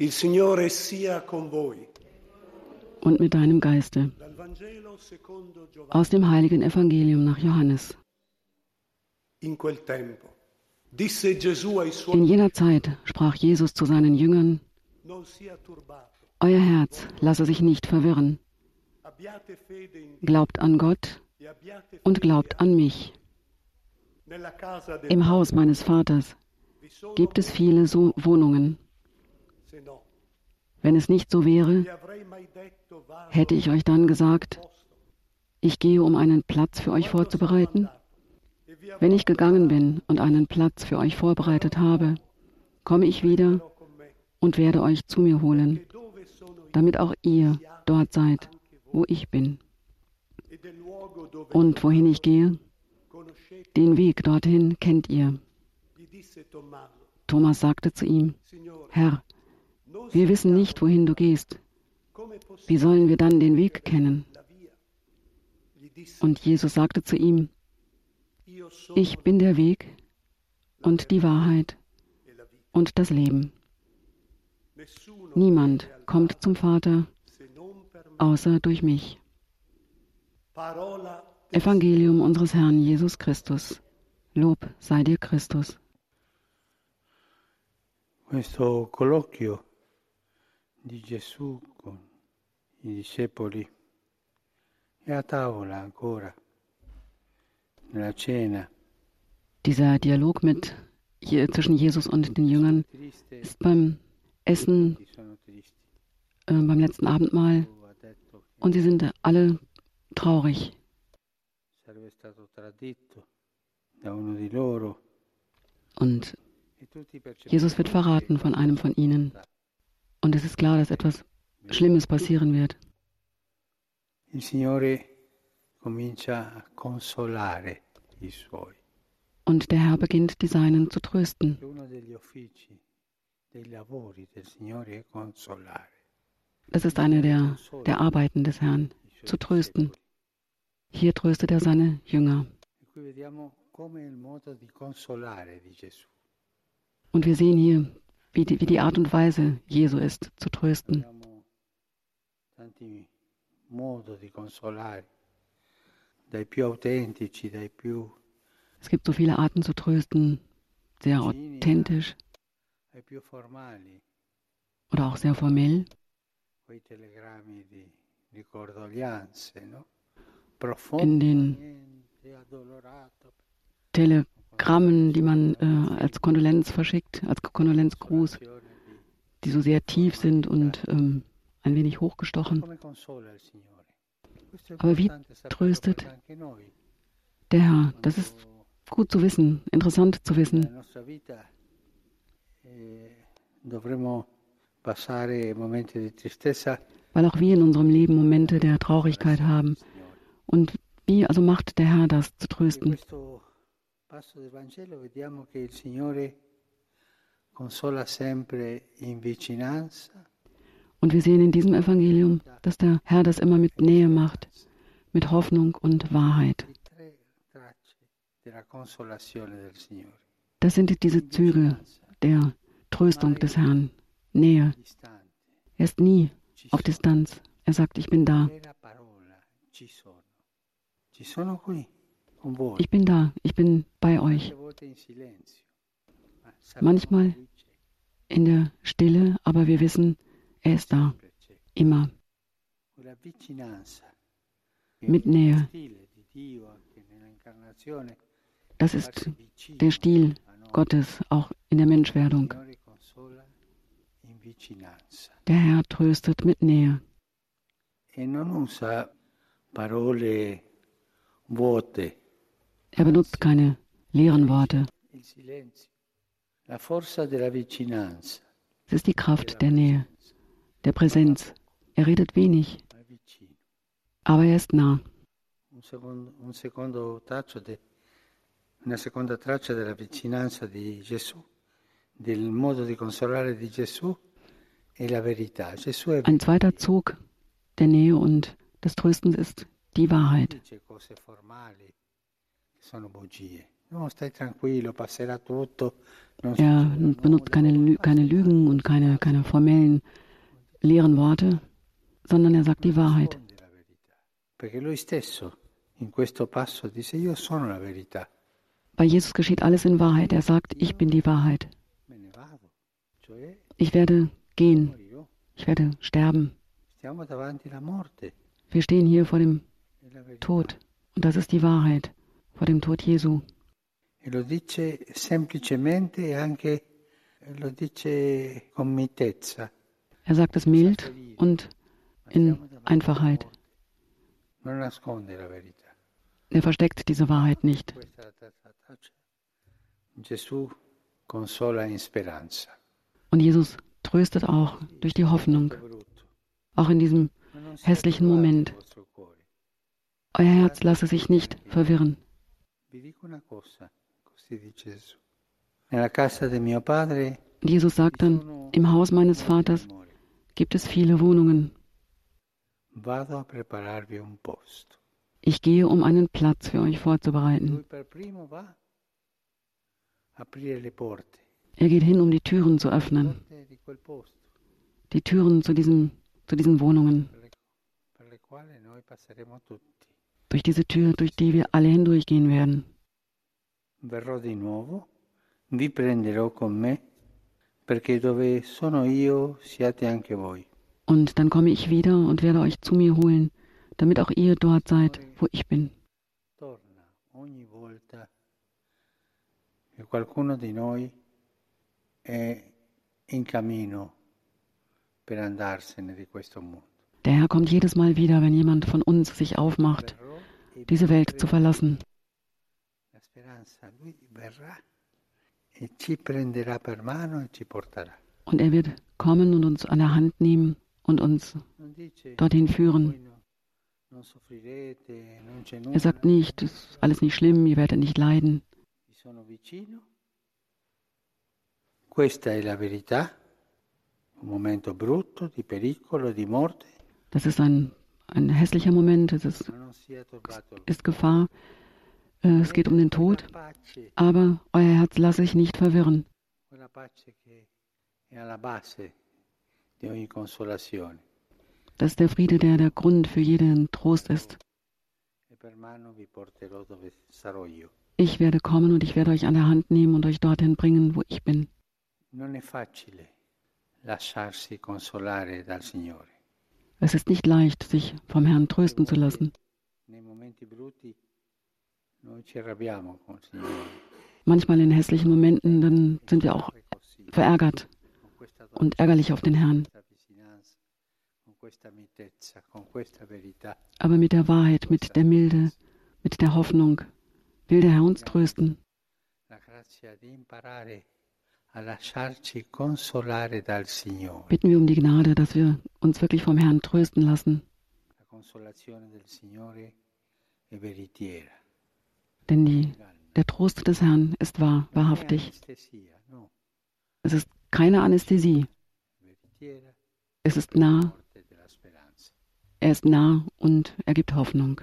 Il Signore sia con voi. und mit deinem Geiste. Aus dem heiligen Evangelium nach Johannes. In quel tempo In jener Zeit sprach Jesus zu seinen Jüngern, Euer Herz lasse sich nicht verwirren. Glaubt an Gott e und glaubt an mich. Im Haus meines Vaters gibt es viele so Wohnungen. Wenn es nicht so wäre, hätte ich euch dann gesagt, ich gehe, um einen Platz für euch vorzubereiten. Wenn ich gegangen bin und einen Platz für euch vorbereitet habe, komme ich wieder und werde euch zu mir holen, damit auch ihr dort seid, wo ich bin. Und wohin ich gehe, den Weg dorthin kennt ihr. Thomas sagte zu ihm, Herr, wir wissen nicht, wohin du gehst. Wie sollen wir dann den Weg kennen? Und Jesus sagte zu ihm, ich bin der Weg und die Wahrheit und das Leben. Niemand kommt zum Vater außer durch mich. Evangelium unseres Herrn Jesus Christus. Lob sei dir Christus. Questo colloquio di Gesù con i discepoli è a tavola ancora, nella cena. Dieser Dialog mit zwischen Jesus und den Jüngern ist beim Essen, äh, beim letzten Abendmahl und sie sind alle traurig. Und e Jesus wird verraten von einem von ihnen. Und es ist klar, dass etwas Schlimmes passieren wird. Und der Herr beginnt, die Seinen zu trösten. Das ist eine der, der Arbeiten des Herrn, zu trösten. Hier tröstet er seine Jünger. E. Und wir sehen hier, wie die, wie die Art und Weise Jesu ist, zu trösten. Es gibt so viele Arten zu trösten, sehr authentisch oder auch sehr formell. In den Profondamente Telegrammen, die man äh, als Kondolenz verschickt, als Kondolenzgruß, die so sehr tief sind und ähm, ein wenig hochgestochen. Aber wie tröstet. Der Herr, das ist gut zu wissen, interessant zu wissen. weil auch wir in unserem Leben Momente der Traurigkeit haben. Und wie also macht der Herr das zu trösten? Passo del Vangelo vediamo che il Signore consola sempre in vicinanza, Und wir sehen in diesem Evangelium, dass der Herr das immer mit Nähe macht, mit Hoffnung und Wahrheit. Das sind diese Züge der Tröstung des Herrn. Nähe. Er ist nie auf. Distanz. Er sagt, ich bin da. Ci sono. Qui. Ich bin da. Ich bin bei euch. Sappiamo Manchmal In der Stille, aber wir wissen, er ist da. Immer. Mit Nähe. Das ist der Stil. Gottes, auch in der Menschwerdung. Der Herr tröstet mit Nähe. e non usa parole vuote, Er benutzt keine leeren Worte. Es ist die Kraft der Nähe, der Präsenz. Er redet wenig, aber er ist nah. Un secondo, un secondo traccio de- una seconda traccia della vicinanza di Gesù, del modo di consolare di Gesù è la verità. Gesù è Ein zweiter Zug der Nähe und des Tröstens ist die Wahrheit. Er benutzt keine, keine Lügen und keine, keine formellen, leeren Worte, sondern er sagt die Wahrheit. Bei Jesus geschieht alles in Wahrheit. Er sagt, ich bin die Wahrheit. Ich werde gehen. Ich werde sterben. Wir stehen hier vor dem Tod. Und das ist die Wahrheit, vor dem Tod Jesu. E lo dice semplicemente e anche lo dice con mitezza. Er sagt es mild und in Einfachheit. Er versteckt diese Wahrheit nicht. Und Jesus tröstet auch durch die Hoffnung, auch in diesem hässlichen Moment. Euer Herz lasse sich nicht verwirren. Jesus sagt dann, im Haus meines Vaters gibt es viele Wohnungen. Ich gehe, um einen Platz für euch vorzubereiten. Er geht hin, um die Türen zu öffnen. Die Türen zu, diesem, zu diesen Wohnungen. Durch diese Tür, durch die wir alle hindurchgehen werden. Verrò di nuovo, vi prenderò con me, perché dove sono io siate anche voi. Und dann komme ich wieder und werde euch zu mir holen, damit auch ihr dort seid, wo ich bin. Torna ogni volta che qualcuno di noi è in cammino per andarsene di questo mondo. Der Herr kommt jedes Mal wieder, wenn jemand von uns sich aufmacht, diese Welt zu verlassen. E e und er wird kommen und uns an der Hand nehmen und uns dorthin führen. Er sagt nicht, es ist alles nicht schlimm, ihr werdet nicht leiden. Das ist ein, ein hässlicher Moment, es ist, ist Gefahr, äh, es geht um den Tod, aber euer Herz lasse ich nicht verwirren. Das ist der Friede, der der Grund für jeden Trost ist. Ich werde kommen und ich werde euch an der Hand nehmen und euch dorthin bringen, wo ich bin. Es ist nicht leicht, sich vom Herrn trösten zu lassen. Manchmal in hässlichen Momenten, dann sind wir auch verärgert und ärgerlich auf den Herrn. Aber mit der Wahrheit, mit der Milde, mit der Hoffnung will der Herr uns trösten. Bitten wir um die Gnade, dass wir uns wirklich vom Herrn trösten lassen. Denn die, der Trost des Herrn ist wahr, wahrhaftig. Es ist keine Anästhesie. Es ist nah. Er ist nah und er gibt Hoffnung.